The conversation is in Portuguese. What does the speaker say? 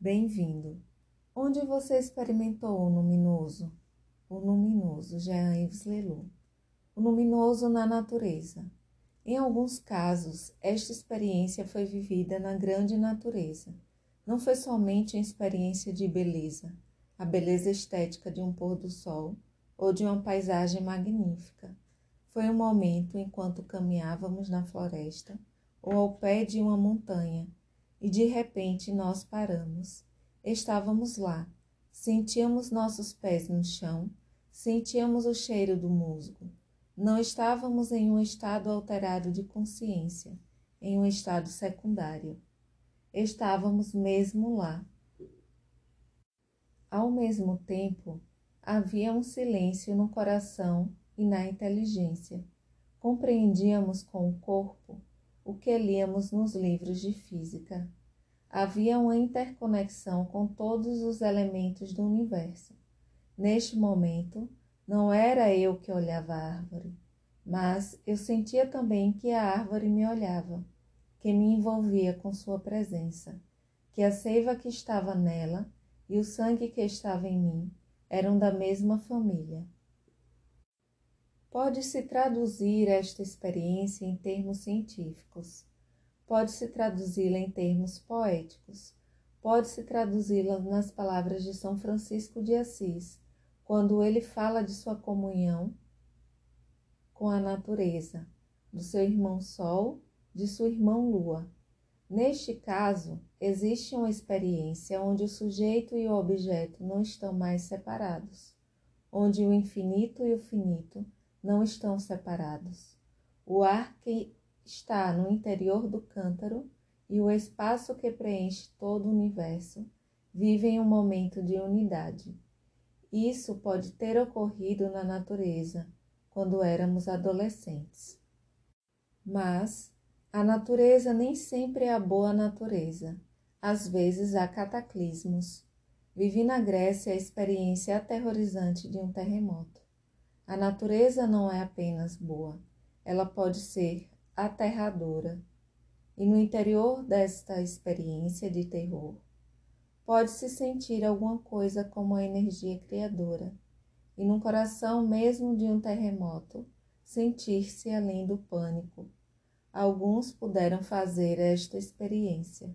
Bem-vindo. Onde você experimentou o luminoso? O luminoso, Jean-Yves Leloup. O luminoso na natureza. Em alguns casos, esta experiência foi vivida na grande natureza. Não foi somente uma experiência de beleza, a beleza estética de um pôr do sol ou de uma paisagem magnífica. Foi um momento enquanto caminhávamos na floresta ou ao pé de uma montanha e de repente nós paramos. Estávamos lá, sentíamos nossos pés no chão, sentíamos o cheiro do musgo. Não estávamos em um estado alterado de consciência, em um estado secundário. Estávamos mesmo lá. Ao mesmo tempo, havia um silêncio no coração e na inteligência. Compreendíamos com o corpo o que líamos nos livros de física. Havia uma interconexão com todos os elementos do universo. Neste momento, não era eu que olhava a árvore, mas eu sentia também que a árvore me olhava, que me envolvia com sua presença, que a seiva que estava nela e o sangue que estava em mim eram da mesma família. Pode-se traduzir esta experiência em termos científicos, pode-se traduzi-la em termos poéticos, pode-se traduzi-la nas palavras de São Francisco de Assis, quando ele fala de sua comunhão com a natureza, do seu irmão Sol, de sua irmã Lua. Neste caso, existe uma experiência onde o sujeito e o objeto não estão mais separados, onde o infinito e o finito não estão separados. O ar que está no interior do cântaro e o espaço que preenche todo o universo vivem um momento de unidade. Isso pode ter ocorrido na natureza quando éramos adolescentes. Mas a natureza nem sempre é a boa natureza. Às vezes há cataclismos. Vivi na Grécia a experiência aterrorizante de um terremoto. A natureza não é apenas boa, ela pode ser aterradora. E no interior desta experiência de terror, pode-se sentir alguma coisa como a energia criadora, e no coração mesmo de um terremoto, sentir-se além do pânico. Alguns puderam fazer esta experiência.